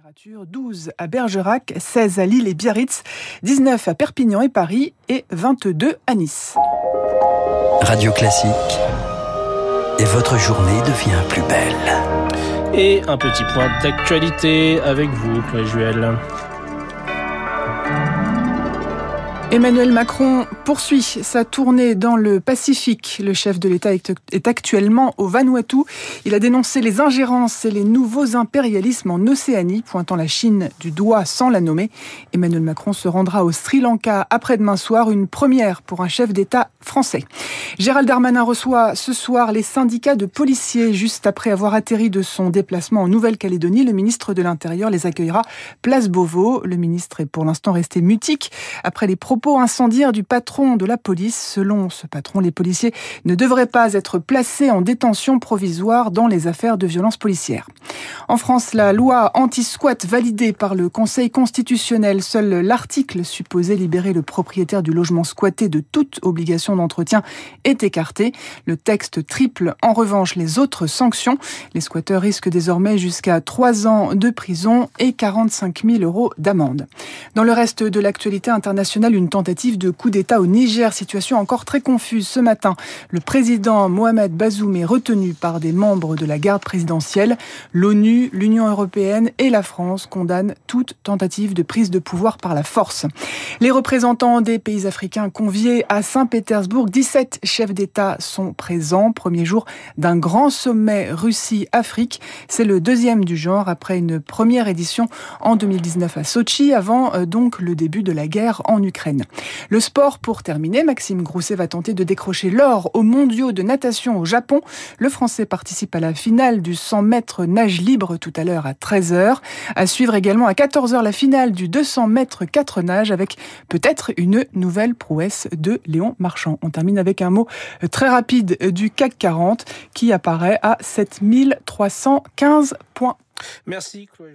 Température 12 à Bergerac, 16 à Lille et Biarritz, 19 à Perpignan et Paris et 22 à Nice. Radio Classique. Et votre journée devient plus belle. Et un petit point d'actualité avec vous, Chloé Juel. Emmanuel Macron poursuit sa tournée dans le Pacifique. Le chef de l'État est actuellement au Vanuatu. Il a dénoncé les ingérences et les nouveaux impérialismes en Océanie, pointant la Chine du doigt sans la nommer. Emmanuel Macron se rendra au Sri Lanka après-demain soir, une première pour un chef d'État français. Gérald Darmanin reçoit ce soir les syndicats de policiers. Juste après avoir atterri de son déplacement en Nouvelle-Calédonie, le ministre de l'Intérieur les accueillera place Beauvau. Le ministre est pour l'instant resté mutique après les propos propos incendiaires du patron de la police. Selon ce patron, les policiers ne devraient pas être placés en détention provisoire dans les affaires de violence policière. En France, la loi anti-squat validée par le Conseil constitutionnel, seul l'article supposé libérer le propriétaire du logement squatté de toute obligation d'entretien est écarté. Le texte triple en revanche les autres sanctions. Les squatteurs risquent désormais jusqu'à 3 ans de prison et 45 000 euros d'amende. Dans le reste de l'actualité internationale, une tentative de coup d'État au Niger. Situation encore très confuse ce matin. Le président Mohamed Bazoum est retenu par des membres de la garde présidentielle. L'ONU, l'Union européenne et la France condamnent toute tentative de prise de pouvoir par la force. Les représentants des pays africains conviés à Saint-Pétersbourg, 17 chefs d'État sont présents. Premier jour d'un grand sommet Russie-Afrique. C'est le deuxième du genre après une première édition en 2019 à Sochi, avant euh, donc le début de la guerre en Ukraine. Le sport, pour terminer, Maxime Grousset va tenter de décrocher l'or aux mondiaux de natation au Japon. Le Français participe à la finale du 100 mètres nage libre tout à l'heure à 13h. À suivre également à 14h la finale du 200 mètres 4 nages avec peut-être une nouvelle prouesse de Léon Marchand. On termine avec un mot très rapide du CAC 40 qui apparaît à 7315 points. Merci Chloé